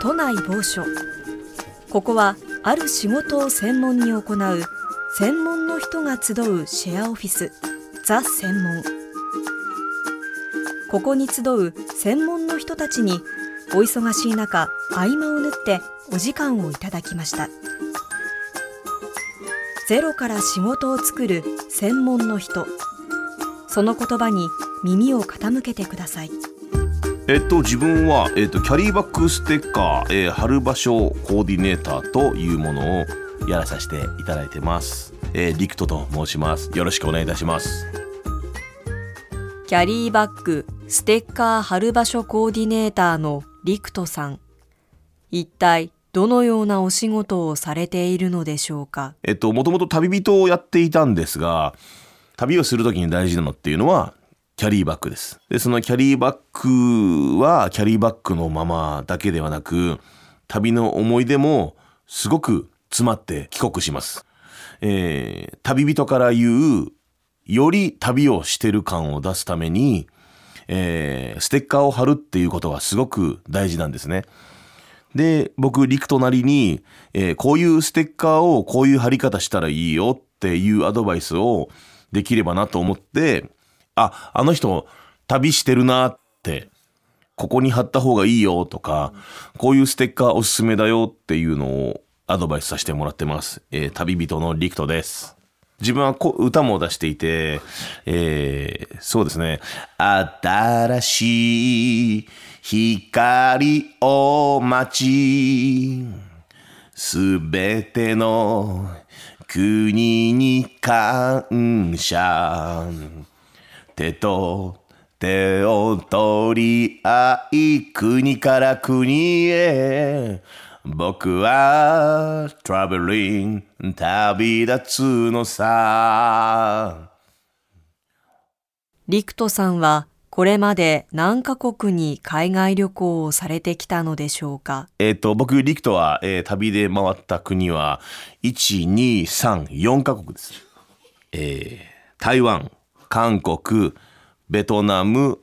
都内某所。ここはある仕事を専門に行う専門の人が集うシェアオフィスザ専門。ここに集う専門の人たちにお忙しい中合間を縫ってお時間をいただきましたゼロから仕事を作る専門の人その言葉に耳を傾けてくださいえっと自分は、えっと、キャリーバッグステッカー、えー、春場所コーディネーターというものをやらさせていただいてます。えー、リクトと申します。よろしくお願いいたします。キャリーバッグ、ステッカー貼る場所コーディネーターのリクトさん。一体どのようなお仕事をされているのでしょうか？えっと、もともと旅人をやっていたんですが、旅をするときに大事なのっていうのは、キャリーバッグです。で、そのキャリーバッグは、キャリーバッグのままだけではなく、旅の思い出もすごく詰まって帰国します。えー旅人から言う、より旅をしてる感を出すために、えーステッカーを貼るっていうことがすごく大事なんですね。で、僕、リクトなりに、えーこういうステッカーをこういう貼り方したらいいよっていうアドバイスをできればなと思って、あ、あの人、旅してるなって、ここに貼った方がいいよとか、こういうステッカーおすすめだよっていうのをアドバイスさせてもらってます。えー旅人のリクトです。自分はこ歌も出していて、えーそうですね。新しい光を待ち、すべての国に感謝。手と手を取り合い国から国へ僕はトラベリング旅立つのさ。リクトさんはこれまで何カ国に海外旅行をされてきたのでしょうか？えっ、と僕リクトは、えー旅で回った国は1234カ国です、えー台湾韓国ベトナム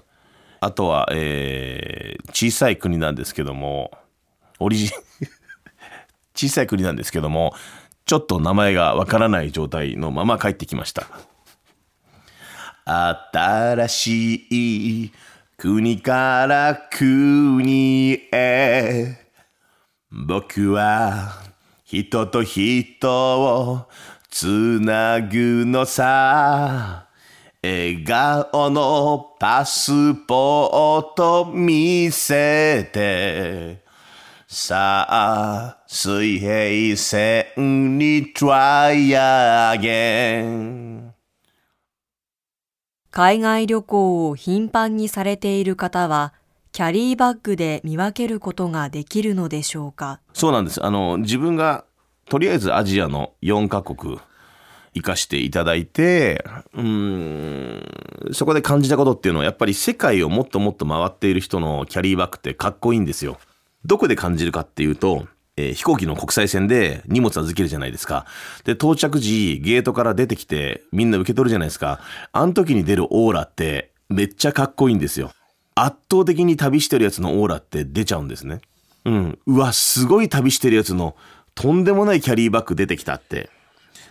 あとは、えー小さい国なんですけどもオリジ小さい国なんですけどもちょっと名前がわからない状態のまま帰ってきました。新しい国から国へ。僕は人と人をつなぐのさ。笑顔のパスポート見せて。さあ水平線に try again 海外旅行を頻繁にされている方はキャリーバッグで見分けることができるのでしょうか？そうなんです。あの、自分が、とりあえずアジアの4カ国、行かしていただいて、うーん、そこで感じたことっていうのは、やっぱり世界をもっともっと回っている人のキャリーバッグってかっこいいんですよ。どこで感じるかっていうと、えー飛行機の国際線で荷物預けるじゃないですか。で、到着時、ゲートから出てきて、みんな受け取るじゃないですか。あの時に出るオーラって、めっちゃかっこいいんですよ。圧倒的に旅してるやつのオーラって出ちゃうんですね。うん。うわ、すごい旅してるやつのとんでもないキャリーバッグ出てきたって。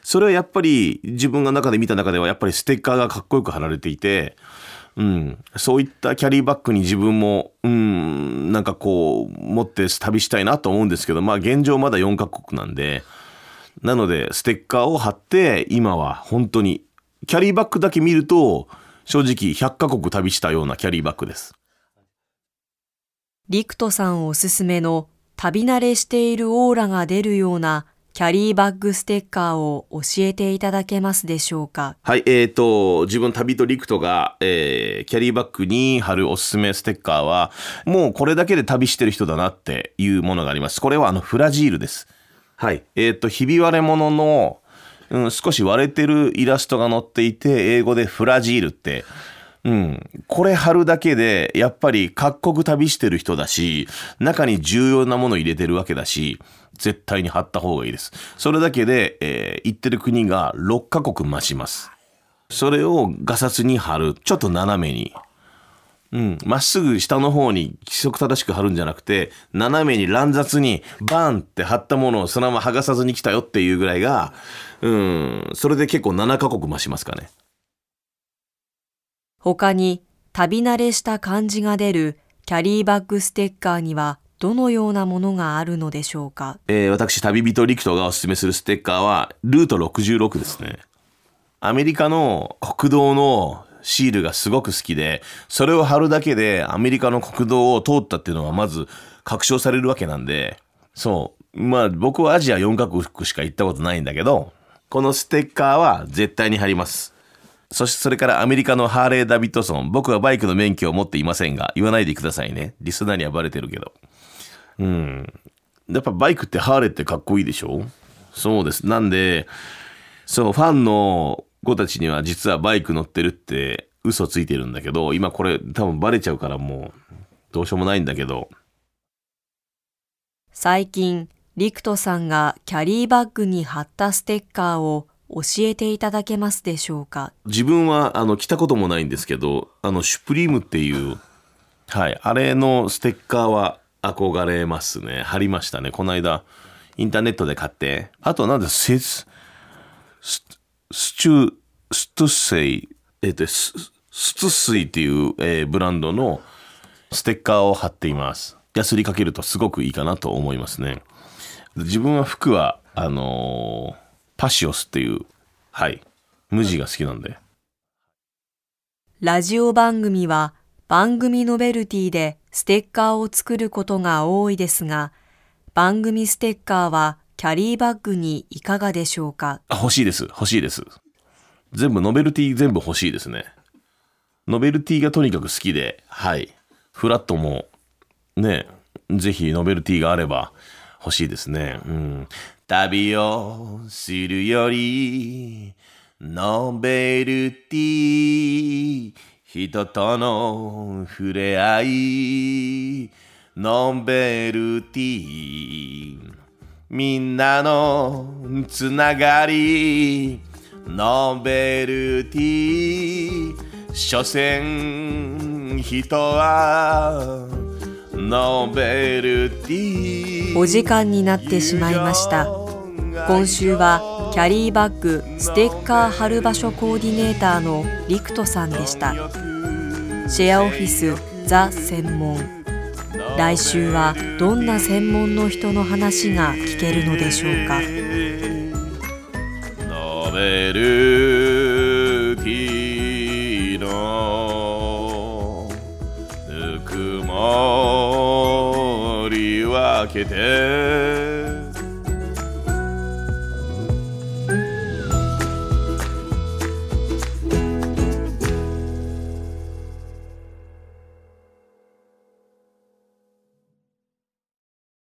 それはやっぱり自分が中で見た中ではやっぱりステッカーがかっこよく貼られていて、うん。そういったキャリーバッグに自分も、うん、なんかこう、持って旅したいなと思うんですけど、まあ現状まだ4カ国なんで、なので、ステッカーを貼って、今は本当に、キャリーバッグだけ見ると、正直100カ国旅したようなキャリーバッグです。リクトさんおすすめの旅慣れしているオーラが出るようなキャリーバッグステッカーを教えていただけますでしょうか？はい、えーと、自分旅とリクトが、えーキャリーバッグに貼るおすすめステッカーは、もうこれだけで旅してる人だなっていうものがあります。これはあのフラジールです。はい。えーと、ひび割れ物の、うん、少し割れてるイラストが載っていて、英語でフラジールって、うん。これ貼るだけで、やっぱり各国旅してる人だし、中に重要なもの入れてるわけだし、絶対に貼った方がいいです。それだけで、えー行ってる国が6カ国増します。それをガサツに貼る。ちょっと斜めに。うん。まっすぐ下の方に規則正しく貼るんじゃなくて、斜めに乱雑にバーンって貼ったものをそのまま剥がさずに来たよっていうぐらいが、うん。それで結構7カ国増しますかね。他に旅慣れした感じが出るキャリーバッグステッカーにはどのようなものがあるのでしょうか？えー私、旅人リクトがおすすめするステッカーは、ルート66ですね。アメリカの国道のシールがすごく好きで、それを貼るだけでアメリカの国道を通ったっていうのはまず確証されるわけなんで、そう。まあ僕はアジア4カ国しか行ったことないんだけど、このステッカーは絶対に貼ります。そしてそれからアメリカのハーレー・ダビッドソン。僕はバイクの免許を持っていませんが、言わないでくださいね。リスナーにはバレてるけど。うん。やっぱバイクってハーレーってかっこいいでしょ？そうです。なんで、そう、ファンの子たちには実はバイク乗ってるって嘘ついてるんだけど、今これ多分バレちゃうからもうどうしようもないんだけど、最近、リクトさんがキャリーバッグに貼ったステッカーを教えていただけますでしょうか？自分はあの着たこともないんですけど、あのシュプリームっていう、はい、あれのステッカーは憧れますね。貼りましたね。この間、インターネットで買って。あとなんで、セス、スチュー、ストゥセイ、えっと、スストスイっていう、えーブランドのステッカーを貼っています。ヤスリかけるとすごくいいかなと思いますね。自分は服は、あのーパシオスっていう、はい、無地が好きなんで。ラジオ番組は番組ノベルティでステッカーを作ることが多いですが、番組ステッカーはキャリーバッグにいかがでしょうか？あ、欲しいです。欲しいです。全部、ノベルティ全部欲しいですね。ノベルティがとにかく好きで、はい。フラットも、ね、ぜひノベルティがあれば欲しいですね。うん。旅をするより、ノベルティ人との触れ合い、ノベルティみんなのつながりノベルティ所詮人はお時間になってしまいました。今週はキャリーバッグステッカー貼る場所コーディネーターのリクトさんでした。シェアオフィスザ専門。来週はどんな専門の人の話が聞けるのでしょうか？けて